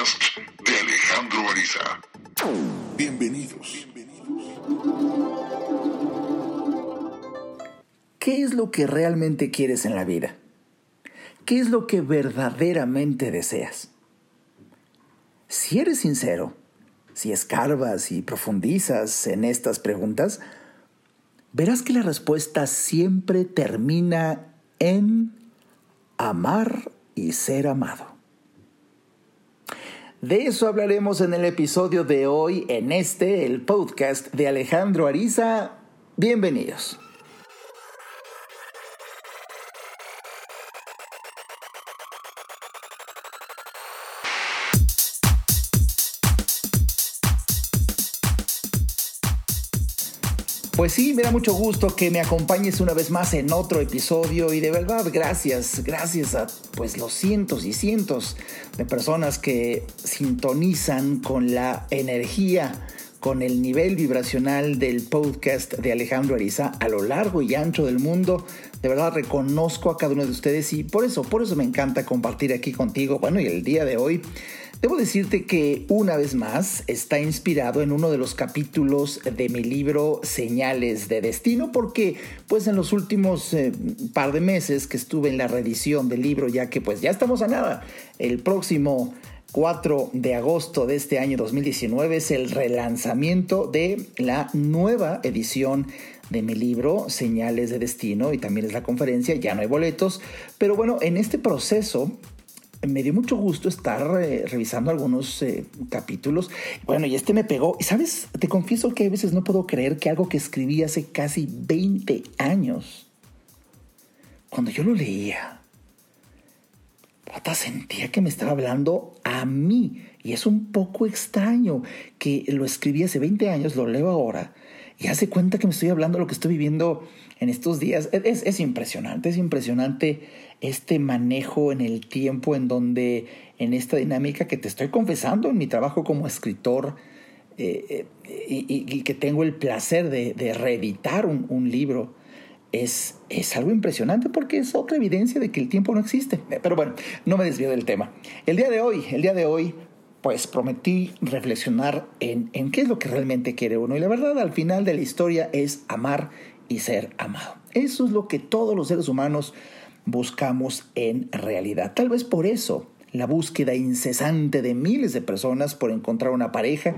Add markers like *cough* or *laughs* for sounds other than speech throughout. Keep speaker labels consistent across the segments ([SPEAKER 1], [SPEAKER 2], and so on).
[SPEAKER 1] podcast de Alejandro Ariza. Bienvenidos.
[SPEAKER 2] ¿Qué es lo que realmente quieres en la vida? ¿Qué es lo que verdaderamente deseas? Si eres sincero, si escarbas y profundizas en estas preguntas, verás que la respuesta siempre termina en amar y ser amado. De eso hablaremos en el episodio de hoy, en este, el podcast de Alejandro Ariza. Bienvenidos. Pues sí, me da mucho gusto que me acompañes una vez más en otro episodio y de verdad gracias, gracias a pues los cientos y cientos de personas que sintonizan con la energía, con el nivel vibracional del podcast de Alejandro Ariza a lo largo y ancho del mundo. De verdad reconozco a cada uno de ustedes y por eso, por eso me encanta compartir aquí contigo. Bueno, y el día de hoy Debo decirte que una vez más está inspirado en uno de los capítulos de mi libro Señales de Destino porque pues en los últimos eh, par de meses que estuve en la reedición del libro ya que pues ya estamos a nada, el próximo 4 de agosto de este año 2019 es el relanzamiento de la nueva edición de mi libro Señales de Destino y también es la conferencia, ya no hay boletos, pero bueno, en este proceso me dio mucho gusto estar eh, revisando algunos eh, capítulos. Bueno, y este me pegó. Y sabes, te confieso que a veces no puedo creer que algo que escribí hace casi 20 años, cuando yo lo leía, sentía que me estaba hablando a mí. Y es un poco extraño que lo escribí hace 20 años, lo leo ahora, y hace cuenta que me estoy hablando de lo que estoy viviendo en estos días. Es, es impresionante, es impresionante este manejo en el tiempo en donde en esta dinámica que te estoy confesando en mi trabajo como escritor eh, eh, y, que tengo el placer de, reeditar un, libro, es, es, algo impresionante porque es otra evidencia de que el tiempo no existe. Pero bueno, no me desvío del tema. El día de hoy, el día de hoy, pues prometí reflexionar en, en qué es lo que realmente quiere uno. Y la verdad, al final de la historia es amar y ser amado. Eso es lo que todos los seres humanos buscamos en realidad. Tal vez por eso la búsqueda incesante de miles de personas por encontrar una pareja,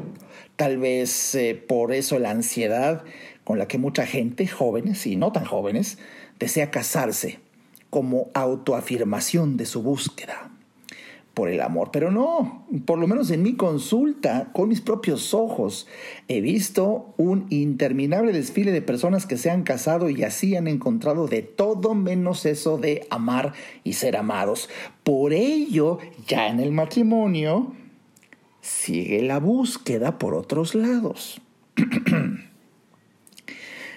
[SPEAKER 2] tal vez eh, por eso la ansiedad con la que mucha gente, jóvenes y no tan jóvenes, desea casarse como autoafirmación de su búsqueda por el amor. Pero no, por lo menos en mi consulta, con mis propios ojos, he visto un interminable desfile de personas que se han casado y así han encontrado de todo menos eso de amar y ser amados. Por ello, ya en el matrimonio, sigue la búsqueda por otros lados. *clears throat*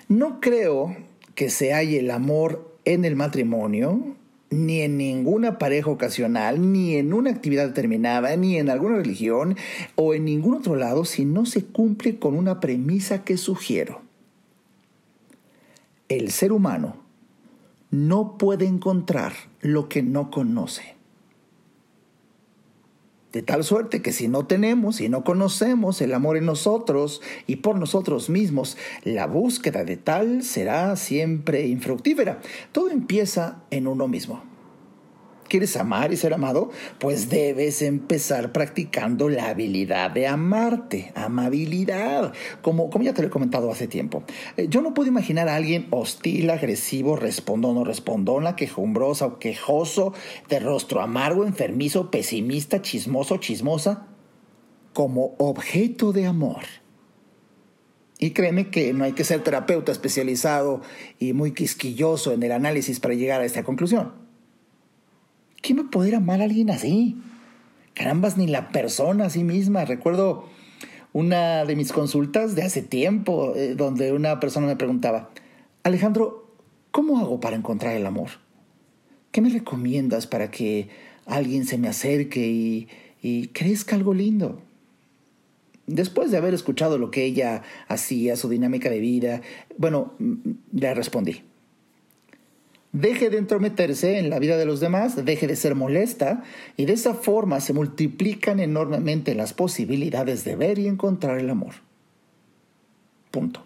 [SPEAKER 2] no creo que se halle el amor en el matrimonio ni en ninguna pareja ocasional, ni en una actividad determinada, ni en alguna religión o en ningún otro lado si no se cumple con una premisa que sugiero. El ser humano no puede encontrar lo que no conoce. De tal suerte que si no tenemos y no conocemos el amor en nosotros y por nosotros mismos, la búsqueda de tal será siempre infructífera. Todo empieza en uno mismo. ¿Quieres amar y ser amado? Pues debes empezar practicando la habilidad de amarte, amabilidad, como, como ya te lo he comentado hace tiempo. Eh, yo no puedo imaginar a alguien hostil, agresivo, respondón o respondona, quejumbrosa o quejoso, de rostro amargo, enfermizo, pesimista, chismoso, chismosa, como objeto de amor. Y créeme que no hay que ser terapeuta especializado y muy quisquilloso en el análisis para llegar a esta conclusión. ¿Quién va a poder amar a alguien así? Carambas, ni la persona a sí misma. Recuerdo una de mis consultas de hace tiempo, eh, donde una persona me preguntaba, Alejandro, ¿cómo hago para encontrar el amor? ¿Qué me recomiendas para que alguien se me acerque y, y crezca algo lindo? Después de haber escuchado lo que ella hacía, su dinámica de vida, bueno, le respondí. Deje de entrometerse en la vida de los demás, deje de ser molesta y de esa forma se multiplican enormemente las posibilidades de ver y encontrar el amor. Punto.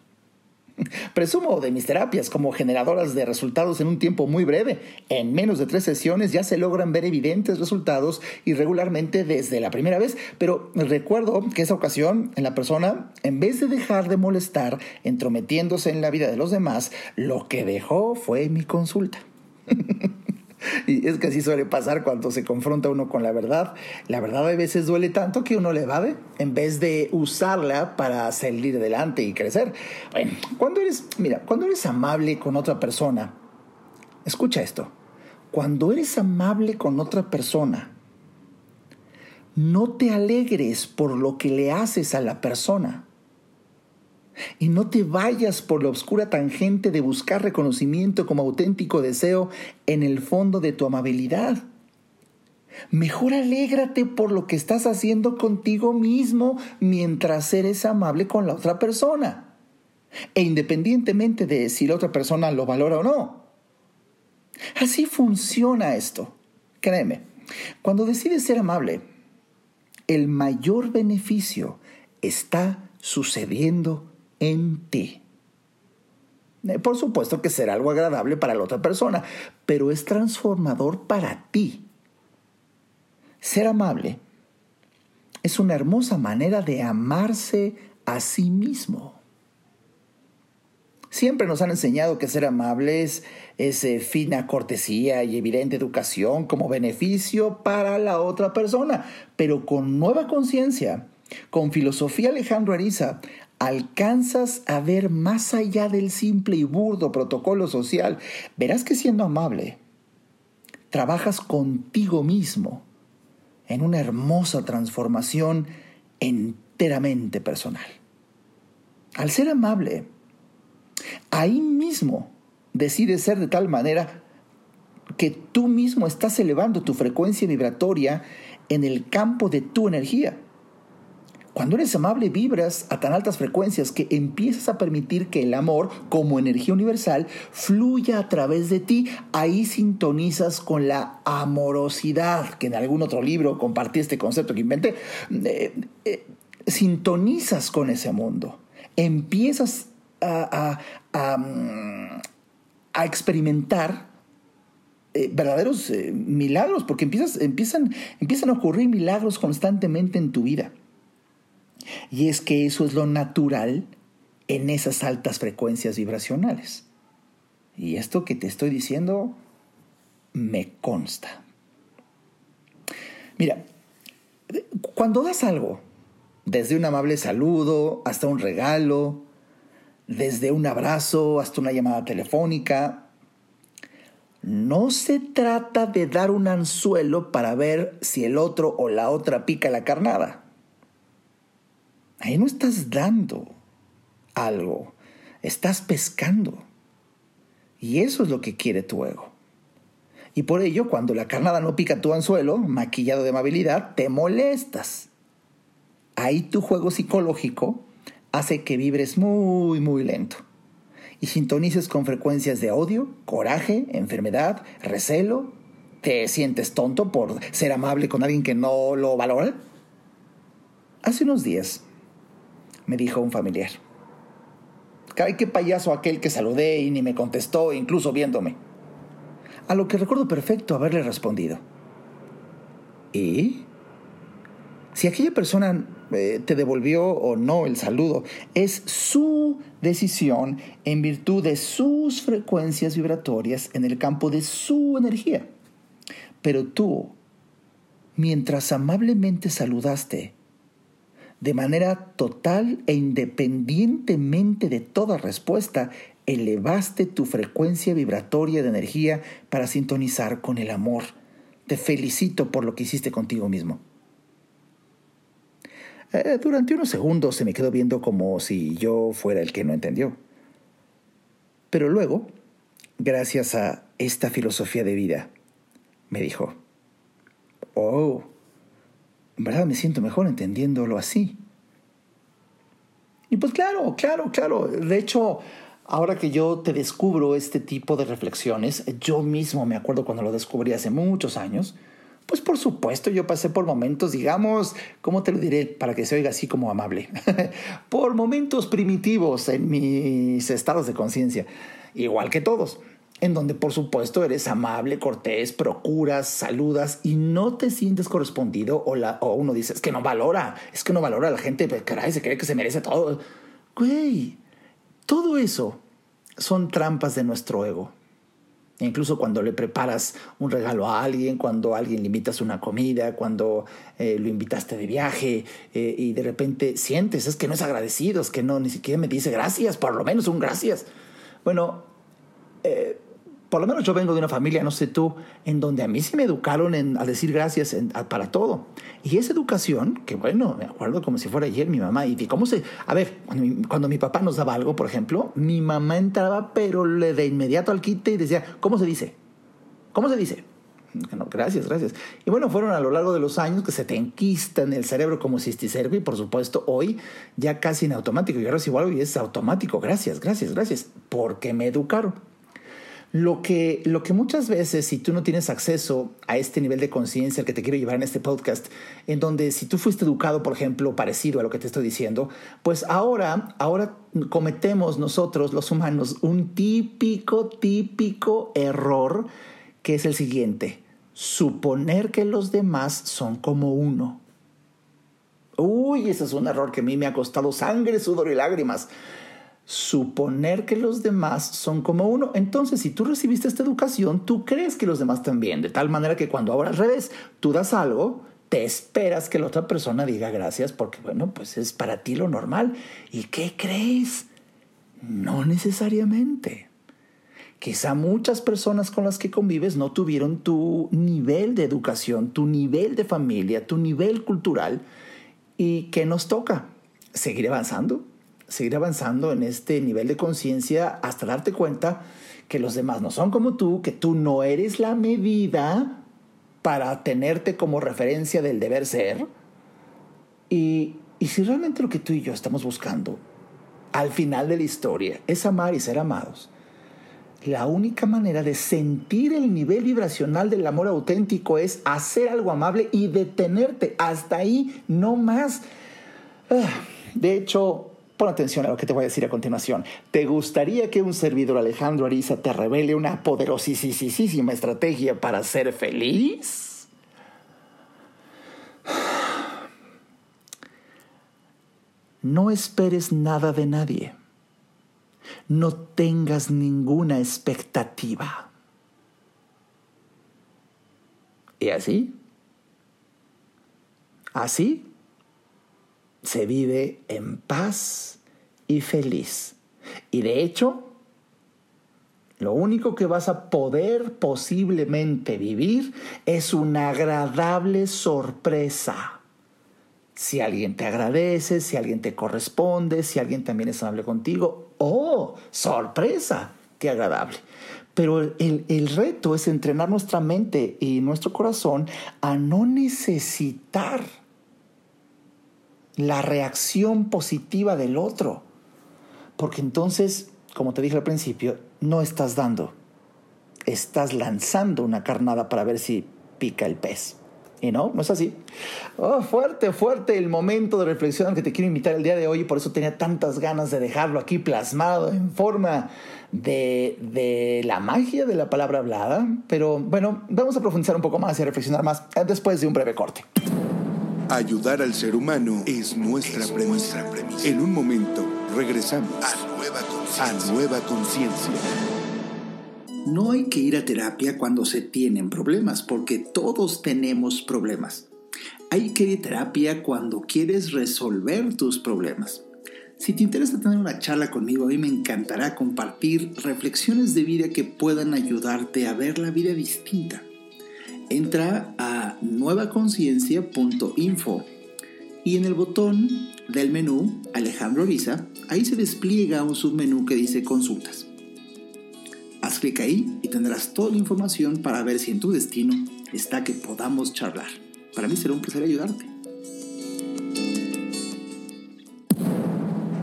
[SPEAKER 2] *laughs* Presumo de mis terapias como generadoras de resultados en un tiempo muy breve. En menos de tres sesiones ya se logran ver evidentes resultados irregularmente desde la primera vez, pero recuerdo que esa ocasión en la persona, en vez de dejar de molestar entrometiéndose en la vida de los demás, lo que dejó fue mi consulta. *laughs* Y es que así suele pasar cuando se confronta uno con la verdad. La verdad a veces duele tanto que uno le evade en vez de usarla para salir adelante y crecer. Bueno, cuando eres, mira, cuando eres amable con otra persona, escucha esto. Cuando eres amable con otra persona, no te alegres por lo que le haces a la persona y no te vayas por la oscura tangente de buscar reconocimiento como auténtico deseo en el fondo de tu amabilidad. Mejor alégrate por lo que estás haciendo contigo mismo mientras eres amable con la otra persona. E independientemente de si la otra persona lo valora o no. Así funciona esto. Créeme, cuando decides ser amable, el mayor beneficio está sucediendo en ti. Eh, por supuesto que será algo agradable para la otra persona, pero es transformador para ti. Ser amable es una hermosa manera de amarse a sí mismo. Siempre nos han enseñado que ser amables es eh, fina cortesía y evidente educación como beneficio para la otra persona, pero con nueva conciencia, con filosofía Alejandro Ariza, alcanzas a ver más allá del simple y burdo protocolo social, verás que siendo amable, trabajas contigo mismo en una hermosa transformación enteramente personal. Al ser amable, ahí mismo decides ser de tal manera que tú mismo estás elevando tu frecuencia vibratoria en el campo de tu energía. Cuando eres amable vibras a tan altas frecuencias que empiezas a permitir que el amor, como energía universal, fluya a través de ti. Ahí sintonizas con la amorosidad, que en algún otro libro compartí este concepto que inventé. Eh, eh, sintonizas con ese mundo. Empiezas a, mm, experimentar eh, verdaderos milagros, porque empiezan, empiezan a ocurrir milagros constantemente en tu vida. Y es que eso es lo natural en esas altas frecuencias vibracionales. Y esto que te estoy diciendo me consta. Mira, cuando das algo, desde un amable saludo hasta un regalo, desde un abrazo hasta una llamada telefónica, no se trata de dar un anzuelo para ver si el otro o la otra pica la carnada. Ahí no estás dando algo, estás pescando. Y eso es lo que quiere tu ego. Y por ello, cuando la carnada no pica tu anzuelo, maquillado de amabilidad, te molestas. Ahí tu juego psicológico hace que vibres muy, muy lento. Y sintonices con frecuencias de odio, coraje, enfermedad, recelo. ¿Te sientes tonto por ser amable con alguien que no lo valora? Hace unos días me dijo un familiar. Ay, qué payaso aquel que saludé y ni me contestó, incluso viéndome. A lo que recuerdo perfecto haberle respondido. ¿Y? Si aquella persona eh, te devolvió o no el saludo, es su decisión en virtud de sus frecuencias vibratorias en el campo de su energía. Pero tú, mientras amablemente saludaste, de manera total e independientemente de toda respuesta, elevaste tu frecuencia vibratoria de energía para sintonizar con el amor. Te felicito por lo que hiciste contigo mismo. Eh, durante unos segundos se me quedó viendo como si yo fuera el que no entendió. Pero luego, gracias a esta filosofía de vida, me dijo, oh, en verdad me siento mejor entendiéndolo así. Y pues claro, claro, claro. De hecho, Ahora que yo te descubro este tipo de reflexiones, yo mismo me acuerdo cuando lo descubrí hace muchos años, pues por supuesto yo pasé por momentos, digamos, ¿cómo te lo diré para que se oiga así como amable? *laughs* por momentos primitivos en mis estados de conciencia, igual que todos, en donde por supuesto eres amable, cortés, procuras, saludas y no te sientes correspondido o, la, o uno dice, es que no valora, es que no valora a la gente, pero caray, se cree que se merece todo. Güey, todo eso son trampas de nuestro ego. Incluso cuando le preparas un regalo a alguien, cuando a alguien le invitas una comida, cuando eh, lo invitaste de viaje eh, y de repente sientes, es que no es agradecido, es que no, ni siquiera me dice gracias, por lo menos un gracias. Bueno, eh, por lo menos yo vengo de una familia, no sé tú, en donde a mí sí me educaron en, a decir gracias para todo. Y esa educación, que bueno, me acuerdo como si fuera ayer mi mamá, y cómo se... A ver, cuando mi, papá nos daba algo, por ejemplo, mi mamá entraba, pero le de inmediato al quite y decía, ¿cómo se dice? ¿Cómo se dice? No, gracias, gracias. Y bueno, fueron a lo largo de los años que se te enquista en el cerebro como cisticerco y por supuesto hoy ya casi en automático. Yo recibo algo y es automático. Gracias, gracias, gracias. Porque me educaron. Lo que, lo que muchas veces, si tú no tienes acceso a este nivel de conciencia al que te quiero llevar en este podcast, en donde si tú fuiste educado, por ejemplo, parecido a lo que te estoy diciendo, pues ahora, ahora cometemos nosotros, los humanos, un típico, típico error que es el siguiente, suponer que los demás son como uno. Uy, ese es un error que a mí me ha costado sangre, sudor y lágrimas suponer que los demás son como uno. Entonces, si tú recibiste esta educación, tú crees que los demás también, de tal manera que cuando ahora al revés, tú das algo, te esperas que la otra persona diga gracias porque, bueno, pues es para ti lo normal. ¿Y qué crees? No necesariamente. Quizá muchas personas con las que convives no tuvieron tu nivel de educación, tu nivel de familia, tu nivel cultural. ¿Y qué nos toca? Seguir avanzando, seguir avanzando en este nivel de conciencia hasta darte cuenta que los demás no son como tú, que tú no eres la medida para tenerte como referencia del deber ser. Y, y si realmente lo que tú y yo estamos buscando al final de la historia es amar y ser amados, la única manera de sentir el nivel vibracional del amor auténtico es hacer algo amable y detenerte. Hasta ahí, no más. Ah, de hecho, Pon atención a lo que te voy a decir a continuación. ¿Te gustaría que un servidor Alejandro Ariza te revele una poderosísima estrategia para ser feliz? No esperes nada de nadie. No tengas ninguna expectativa. ¿Y así? ¿Así? Se vive en paz y feliz. Y de hecho, lo único que vas a poder posiblemente vivir es una agradable sorpresa. Si alguien te agradece, si alguien te corresponde, si alguien también es amable contigo, ¡oh! ¡Sorpresa! ¡Qué agradable! Pero el, el, reto es entrenar nuestra mente y nuestro corazón a no necesitar la reacción positiva del otro. Porque entonces, como te dije al principio, no estás dando, estás lanzando una carnada para ver si pica el pez. Y no, no es así. Oh, fuerte, fuerte el momento de reflexión que te quiero invitar el día de hoy y por eso tenía tantas ganas de dejarlo aquí plasmado en forma de, de la magia de la palabra hablada. Pero bueno, vamos a profundizar un poco más y a reflexionar más después de un breve corte.
[SPEAKER 1] Ayudar al ser humano es nuestra, premisa. En un momento regresamos a Nueva Conciencia.
[SPEAKER 2] No hay que ir a terapia cuando se tienen problemas, porque todos tenemos problemas. Hay que ir a terapia cuando quieres resolver tus problemas. Si te interesa tener una charla conmigo, a mí me encantará compartir reflexiones de vida que puedan ayudarte a ver la vida distinta entra a nuevaconciencia.info y en el botón del menú Alejandro Ariza, ahí se despliega un submenú que dice consultas. Haz clic ahí y tendrás toda la información para ver si en tu destino está que podamos charlar. Para mí será un placer ayudarte.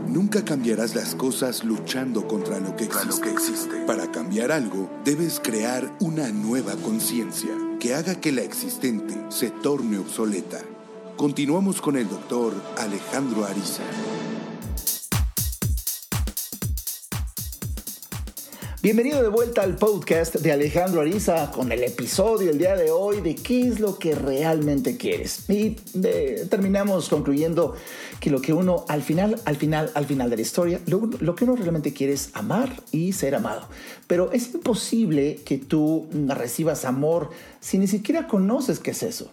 [SPEAKER 1] Nunca cambiarás las cosas luchando contra lo que existe. Para cambiar algo, debes crear una nueva conciencia que haga que la existente se torne obsoleta. Continuamos con el doctor Alejandro Ariza.
[SPEAKER 2] Bienvenido de vuelta al podcast de Alejandro Ariza con el episodio el día de hoy de qué es lo que realmente quieres. Y terminamos concluyendo que lo que uno al final, al final, al final de la historia, lo, lo, que uno realmente quiere es amar y ser amado. Pero es imposible que tú recibas amor si ni siquiera conoces qué es eso.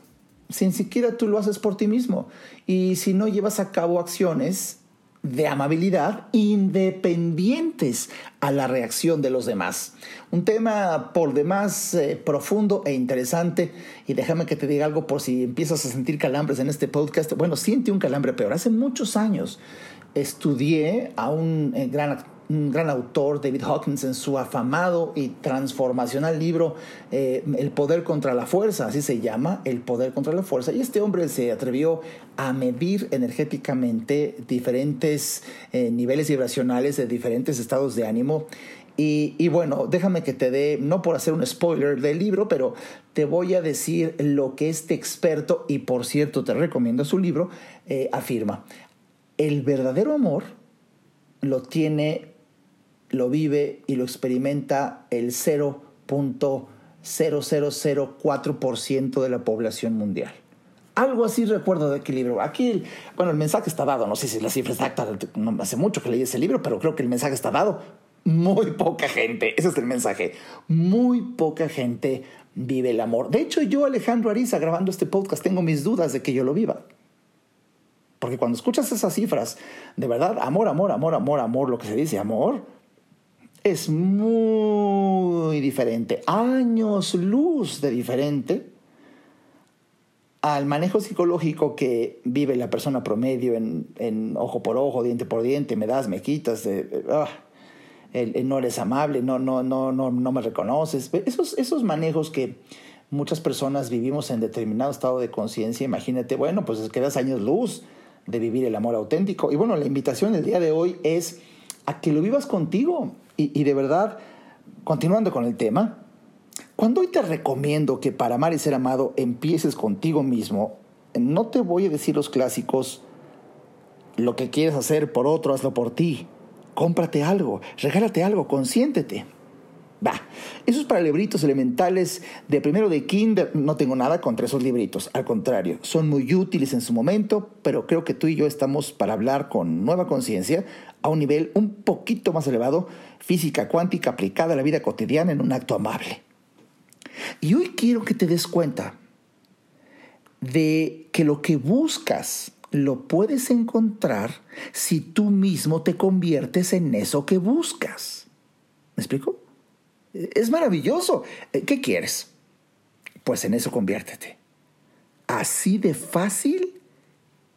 [SPEAKER 2] Si ni siquiera tú lo haces por ti mismo. Y si no llevas a cabo acciones de amabilidad independientes a la reacción de los demás. Un tema por demás eh, profundo e interesante y déjame que te diga algo por si empiezas a sentir calambres en este podcast. Bueno, siente un calambre peor. Hace muchos años estudié a un eh, gran un gran autor, David Hawkins, en su afamado y transformacional libro eh, El poder contra la fuerza, así se llama, El poder contra la fuerza. Y este hombre se atrevió a medir energéticamente diferentes eh, niveles vibracionales de diferentes estados de ánimo. Y, bueno, déjame que te dé, no por hacer un spoiler del libro, pero te voy a decir lo que este experto, y por cierto te recomiendo su libro, eh, afirma. El verdadero amor lo tiene lo vive y lo experimenta el 0.0004% de la población mundial. Algo así recuerdo de equilibrio. Aquí, bueno, el mensaje está dado. No sé si la cifra exacta, no hace mucho que leí ese libro, pero creo que el mensaje está dado. Muy poca gente, ese es el mensaje. Muy poca gente vive el amor. De hecho, yo, Alejandro Ariza, grabando este podcast, tengo mis dudas de que yo lo viva. Porque cuando escuchas esas cifras, de verdad, amor, amor, amor, amor, amor, lo que se dice, amor, es muy diferente, años luz de diferente al manejo psicológico que vive la persona promedio en, ojo por ojo, diente por diente, me das, me quitas, ah, no eres amable, no, no, no, no, no me reconoces. Esos, esos manejos que muchas personas vivimos en determinado estado de conciencia, imagínate, bueno, pues es que das años luz de vivir el amor auténtico. Y bueno, la invitación del día de hoy es a que lo vivas contigo, y, de verdad, continuando con el tema, cuando hoy te recomiendo que para amar y ser amado empieces contigo mismo, no te voy a decir los clásicos, lo que quieres hacer por otro, hazlo por ti. Cómprate algo, regálate algo, consiéntete. Va, esos para libritos elementales de primero de kinder, no tengo nada contra esos libritos, al contrario, son muy útiles en su momento, pero creo que tú y yo estamos para hablar con nueva conciencia a un nivel un poquito más elevado, física cuántica aplicada a la vida cotidiana en un acto amable. Y hoy quiero que te des cuenta de que lo que buscas lo puedes encontrar si tú mismo te conviertes en eso que buscas. ¿Me explico? Es maravilloso. Eh, ¿Qué quieres? Pues en eso conviértete. Así de fácil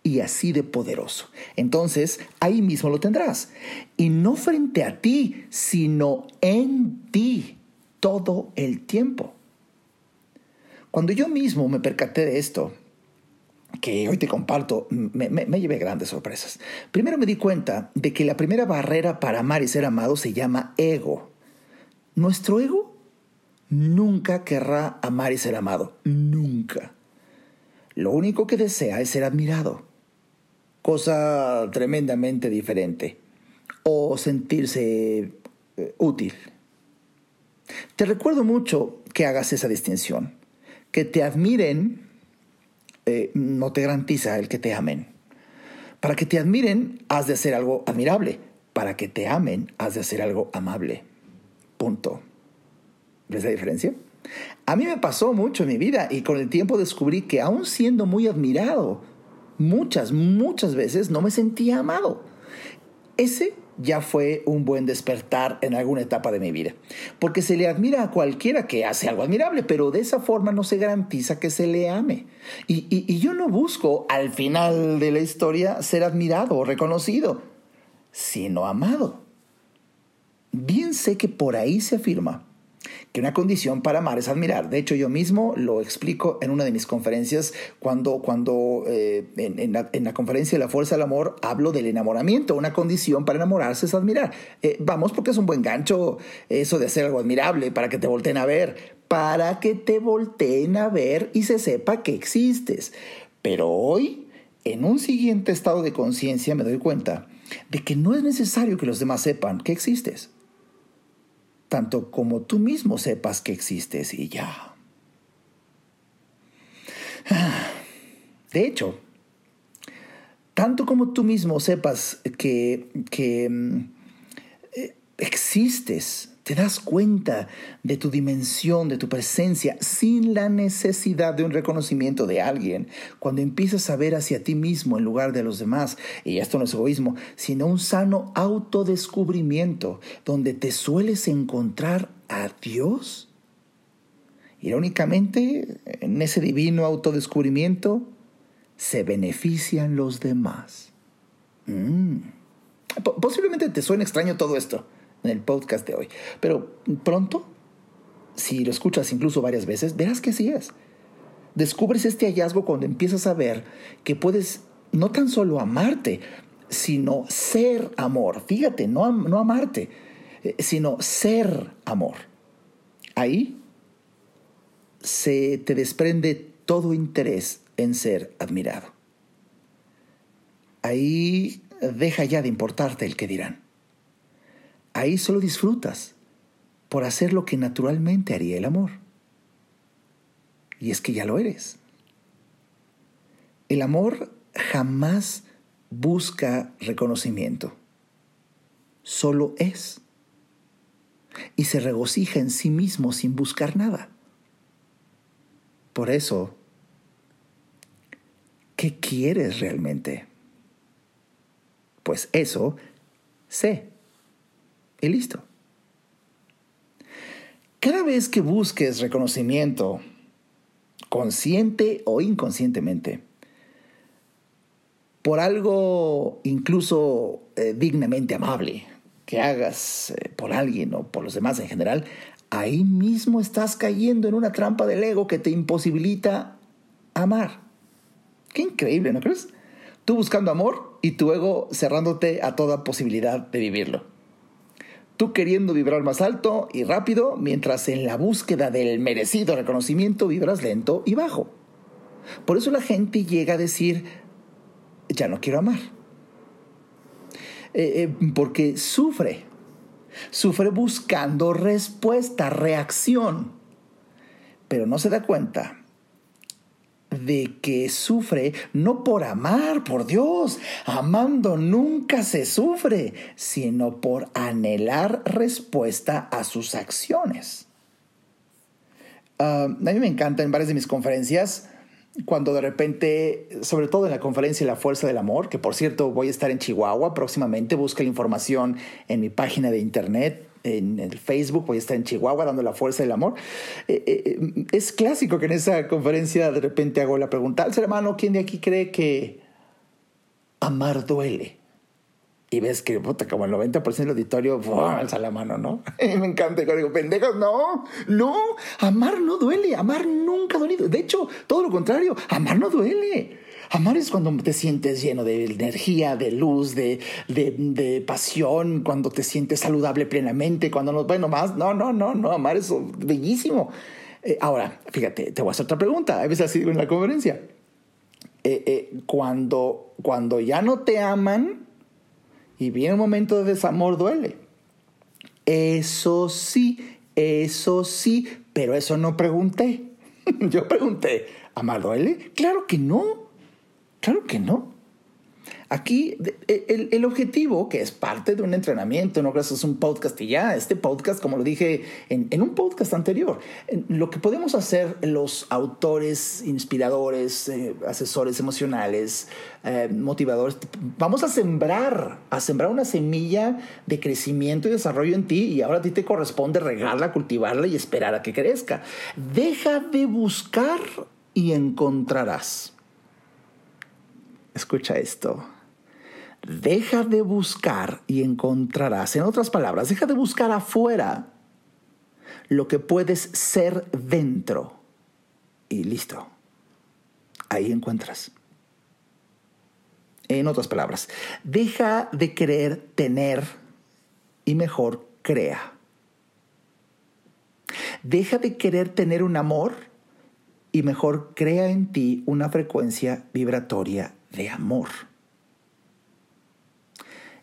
[SPEAKER 2] y así de poderoso. Entonces, ahí mismo lo tendrás. Y no frente a ti, sino en ti todo el tiempo. Cuando yo mismo me percaté de esto, que hoy te comparto, me, me, llevé grandes sorpresas. Primero me di cuenta de que la primera barrera para amar y ser amado se llama ego. Nuestro ego nunca querrá amar y ser amado, nunca. Lo único que desea es ser admirado, cosa tremendamente diferente, o sentirse eh, útil. Te recuerdo mucho que hagas esa distinción. Que te admiren eh, no te garantiza el que te amen. Para que te admiren, has de hacer algo admirable. Para que te amen, has de hacer algo amable. Punto. ¿Ves la diferencia? A mí me pasó mucho en mi vida y con el tiempo descubrí que aún siendo muy admirado, muchas, muchas veces no me sentía amado. Ese ya fue un buen despertar en alguna etapa de mi vida. Porque se le admira a cualquiera que hace algo admirable, pero de esa forma no se garantiza que se le ame. Y, y yo no busco al final de la historia ser admirado o reconocido, sino amado. Bien sé que por ahí se afirma que una condición para amar es admirar. De hecho, yo mismo lo explico en una de mis conferencias cuando, cuando eh, en, la, conferencia de la fuerza del amor hablo del enamoramiento. Una condición para enamorarse es admirar. Eh, vamos, porque es un buen gancho eso de hacer algo admirable para que te volteen a ver, para que te volteen a ver y se sepa que existes. Pero hoy, en un siguiente estado de conciencia, me doy cuenta de que no es necesario que los demás sepan que existes tanto como tú mismo sepas que existes y ya. De hecho, tanto como tú mismo sepas que, que mm, eh, existes, te das cuenta de tu dimensión, de tu presencia, sin la necesidad de un reconocimiento de alguien. Cuando empiezas a ver hacia ti mismo en lugar de los demás, y esto no es egoísmo, sino un sano autodescubrimiento, donde te sueles encontrar a Dios. Irónicamente, en ese divino autodescubrimiento se benefician los demás. Mm. Posiblemente te suene extraño todo esto en el podcast de hoy. Pero pronto, si lo escuchas incluso varias veces, verás que así es. Descubres este hallazgo cuando empiezas a ver que puedes no tan solo amarte, sino ser amor. Fíjate, no, no amarte, eh, sino ser amor. Ahí se te desprende todo interés en ser admirado. Ahí deja ya de importarte el que dirán. Ahí solo disfrutas por hacer lo que naturalmente haría el amor. Y es que ya lo eres. El amor jamás busca reconocimiento, solo es. Y se regocija en sí mismo sin buscar nada. Por eso, ¿qué quieres realmente? Pues eso sé y listo. Cada vez que busques reconocimiento, consciente o inconscientemente, por algo incluso eh, dignamente amable que hagas eh, por alguien o por los demás en general, ahí mismo estás cayendo en una trampa del ego que te imposibilita amar. Qué increíble, ¿no crees? Tú buscando amor y tu ego cerrándote a toda posibilidad de vivirlo tú queriendo vibrar más alto y rápido, mientras en la búsqueda del merecido reconocimiento vibras lento y bajo. Por eso la gente llega a decir, ya no quiero amar. Eh, eh, porque sufre, sufre buscando respuesta, reacción, pero no se da cuenta de que sufre no por amar, por Dios, amando nunca se sufre, sino por anhelar respuesta a sus acciones. Ah, a mí me encanta en varias de mis conferencias cuando de repente, sobre todo en la conferencia La Fuerza del Amor, que por cierto voy a estar en Chihuahua próximamente, busca la información en mi página de internet en el Facebook, voy a estar en Chihuahua dando la fuerza del amor. Eh, eh, es clásico que en esa conferencia de repente hago la pregunta, al ser hermano, ¿quién de aquí cree que amar duele? Y ves que, puta, como el 90% del auditorio, alza la mano, ¿no? *laughs* me encanta. Y digo, pendejos, no, no, amar no duele, amar nunca ha dolido. De hecho, todo lo contrario, amar no duele. Amar es cuando te sientes lleno de energía, de luz, de, de, pasión, cuando te sientes saludable plenamente, cuando no, bueno, más, no, no, no, no, amar es bellísimo. Eh, ahora, fíjate, te voy a hacer otra pregunta, a veces así en la conferencia. Eh, eh, cuando, cuando ya no te aman y viene un momento de desamor, duele. Eso sí, eso sí, pero eso no pregunté. *laughs* Yo pregunté, ¿amar duele? Claro que no. Claro que no. Aquí e, el, objetivo, que es parte de un entrenamiento, no creas es un podcast y ya, este podcast, como lo dije en, un podcast anterior, lo que podemos hacer los autores, inspiradores, eh, asesores emocionales, eh, motivadores, vamos a sembrar, a sembrar una semilla de crecimiento y desarrollo en ti y ahora a ti te corresponde regarla, cultivarla y esperar a que crezca. Deja de buscar y encontrarás. Escucha esto. Deja de buscar y encontrarás. En otras palabras, deja de buscar afuera lo que puedes ser dentro. Y listo. Ahí encuentras. En otras palabras, deja de querer tener y mejor crea. Deja de querer tener un amor y mejor crea en ti una frecuencia vibratoria de amor.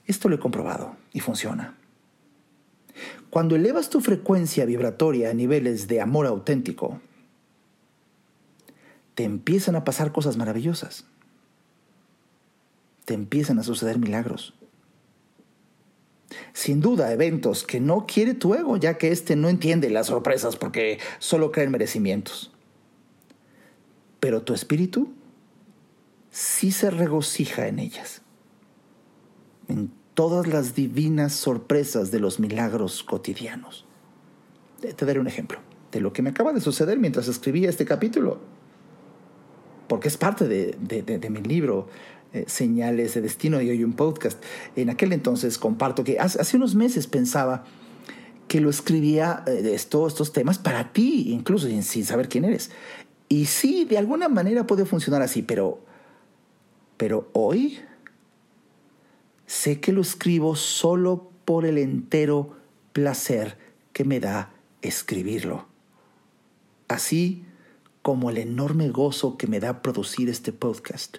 [SPEAKER 2] Esto lo he comprobado y funciona. Cuando elevas tu frecuencia vibratoria a niveles de amor auténtico, te empiezan a pasar cosas maravillosas. Te empiezan a suceder milagros. Sin duda, eventos que no quiere tu ego, ya que éste no entiende las sorpresas porque solo cree en merecimientos. Pero tu espíritu sí se regocija en ellas, en todas las divinas sorpresas de los milagros cotidianos. Te daré un ejemplo de lo que me acaba de suceder mientras escribía este capítulo, porque es parte de, mi libro eh, Señales de Destino y hoy un podcast. En aquel entonces comparto que hace, unos meses pensaba que lo escribía eh, estos temas para ti, incluso sin, sin saber quién eres. Y sí, de alguna manera puede funcionar así, pero pero hoy sé que lo escribo solo por el entero placer que me da escribirlo. Así como el enorme gozo que me da producir este podcast.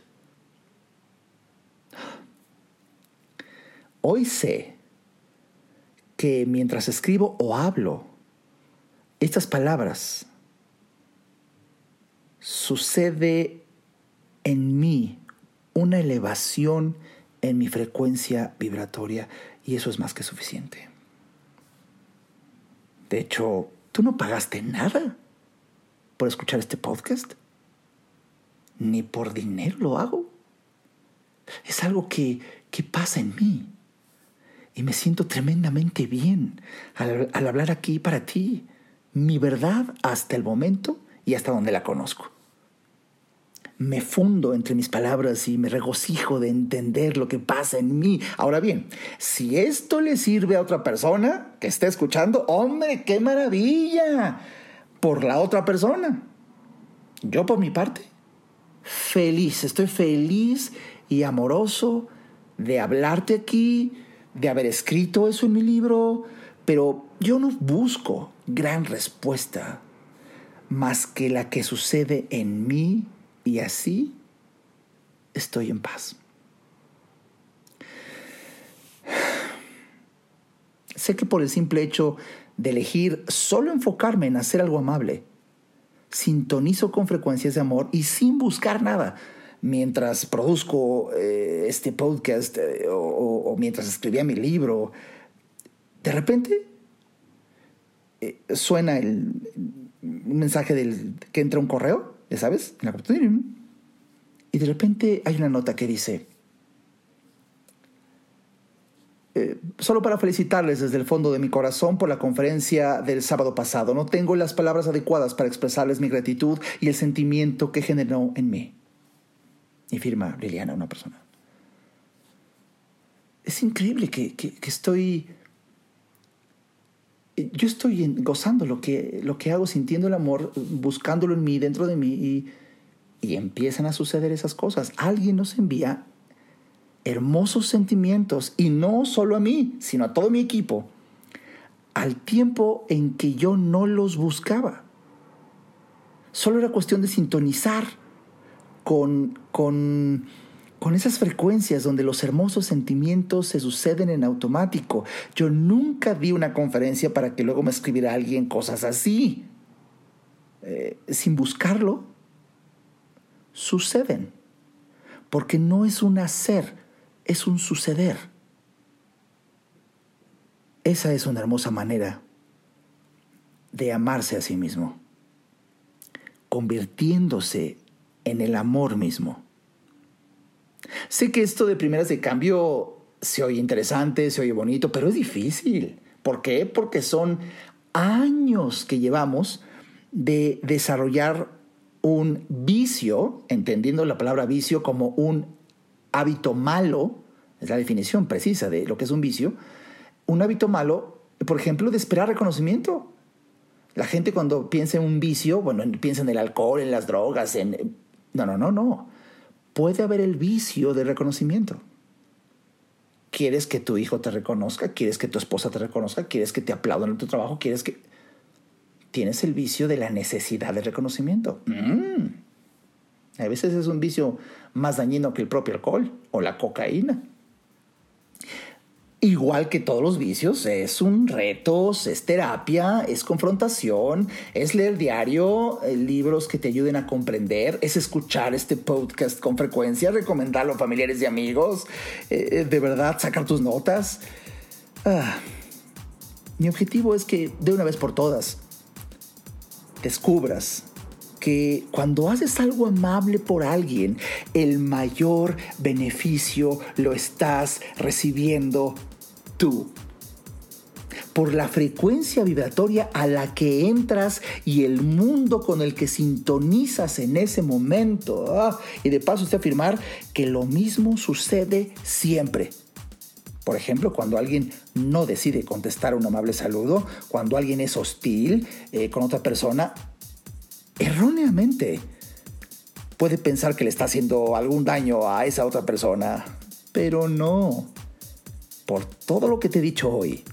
[SPEAKER 2] Hoy sé que mientras escribo o hablo estas palabras, sucede en mí una elevación en mi frecuencia vibratoria y eso es más que suficiente. De hecho, tú no pagaste nada por escuchar este podcast. Ni por dinero lo hago. Es algo que, pasa en mí. Y me siento tremendamente bien al, al hablar aquí para ti. Mi verdad hasta el momento y hasta donde la conozco me fundo entre mis palabras y me regocijo de entender lo que pasa en mí. Ahora bien, si esto le sirve a otra persona que esté escuchando, hombre, qué maravilla por la otra persona. Yo por mi parte, feliz, estoy feliz y amoroso de hablarte aquí, de haber escrito eso en mi libro, pero yo no busco gran respuesta más que la que sucede en mí y así estoy en paz. Sé que por el simple hecho de elegir solo enfocarme en hacer algo amable, sintonizo con frecuencias de amor y sin buscar nada. Mientras produzco eh, este podcast eh, o, mientras escribía mi libro, de repente eh, suena el, un mensaje del, que entra un correo sabes, en la computadora. Y de repente hay una nota que dice, eh, solo para felicitarles desde el fondo de mi corazón por la conferencia del sábado pasado. No tengo las palabras adecuadas para expresarles mi gratitud y el sentimiento que generó en mí. Y firma Liliana, una persona. Es increíble que, que estoy yo estoy gozando lo que, lo que hago, sintiendo el amor, buscándolo en mí, dentro de mí, y, y empiezan a suceder esas cosas. Alguien nos envía hermosos sentimientos, y no solo a mí, sino a todo mi equipo, al tiempo en que yo no los buscaba. Solo era cuestión de sintonizar con, con con esas frecuencias donde los hermosos sentimientos se suceden en automático. Yo nunca di una conferencia para que luego me escribiera alguien cosas así. Eh, sin buscarlo, suceden. Porque no es un hacer, es un suceder. Esa es una hermosa manera de amarse a sí mismo, convirtiéndose en el amor mismo. Sé que esto de primeras de cambio se oye interesante, se oye bonito, pero es difícil. ¿Por qué? Porque son años que llevamos de desarrollar un vicio, entendiendo la palabra vicio como un hábito malo, es la definición precisa de lo que es un vicio, un hábito malo, por ejemplo, de esperar reconocimiento. La gente cuando piensa en un vicio, bueno, piensa en el alcohol, en las drogas, en... No, no, no, no. Puede haber el vicio de reconocimiento. ¿Quieres que tu hijo te reconozca? ¿Quieres que tu esposa te reconozca? ¿Quieres que te aplaudan en tu trabajo? ¿Quieres que... Tienes el vicio de la necesidad de reconocimiento. Mm. A veces es un vicio más dañino que el propio alcohol o la cocaína. Igual que todos los vicios, es un reto, es terapia, es confrontación, es leer diario, eh, libros que te ayuden a comprender, es escuchar este podcast con frecuencia, recomendarlo a familiares y amigos, eh, eh, de verdad sacar tus notas. Ah, mi objetivo es que de una vez por todas descubras que cuando haces algo amable por alguien, el mayor beneficio lo estás recibiendo tú. Por la frecuencia vibratoria a la que entras y el mundo con el que sintonizas en ese momento. Ah, y de paso, usted afirmar que lo mismo sucede siempre. Por ejemplo, cuando alguien no decide contestar un amable saludo, cuando alguien es hostil eh, con otra persona, erróneamente puede pensar que le está haciendo algún daño a esa otra persona, pero no. Por todo lo que te he dicho hoy,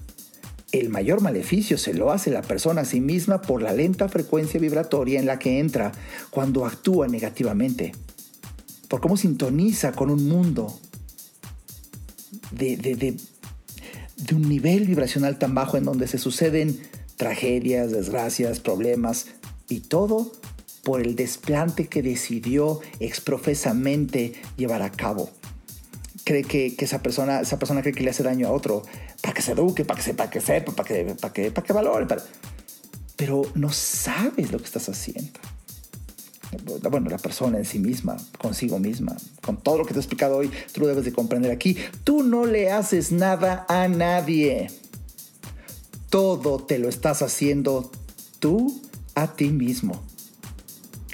[SPEAKER 2] el mayor maleficio se lo hace la persona a sí misma por la lenta frecuencia vibratoria en la que entra cuando actúa negativamente, por cómo sintoniza con un mundo de, de, un nivel vibracional tan bajo en donde se suceden tragedias, desgracias, problemas y todo por el desplante que decidió exprofesamente llevar a cabo cree que, esa, persona, esa persona cree que le hace daño a otro para que se eduque, para que sepa, para que sepa, para que, para que, para que valore. Pero no sabes lo que estás haciendo. Bueno, la persona en sí misma, consigo misma, con todo lo que te he explicado hoy, tú lo debes de comprender aquí. Tú no le haces nada a nadie. Todo te lo estás haciendo tú a ti mismo.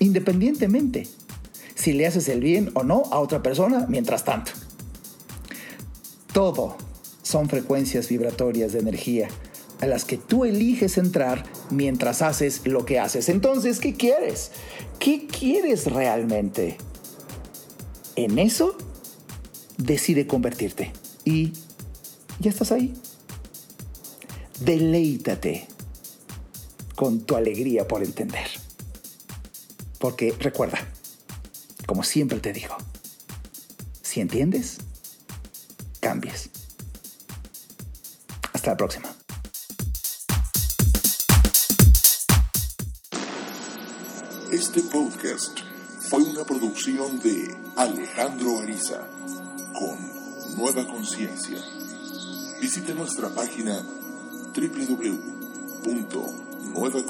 [SPEAKER 2] Independientemente si le haces el bien o no a otra persona mientras tanto. Todo son frecuencias vibratorias de energía a las que tú eliges entrar mientras haces lo que haces. Entonces, ¿qué quieres? ¿Qué quieres realmente? En eso decide convertirte y ya estás ahí. Deleítate con tu alegría por entender. Porque recuerda, como siempre te digo, si entiendes, cambies. Hasta la próxima.
[SPEAKER 1] Este podcast fue una producción de Alejandro Ariza con Nueva Conciencia. Visite nuestra página www.nuevaconciencia.info. Quedan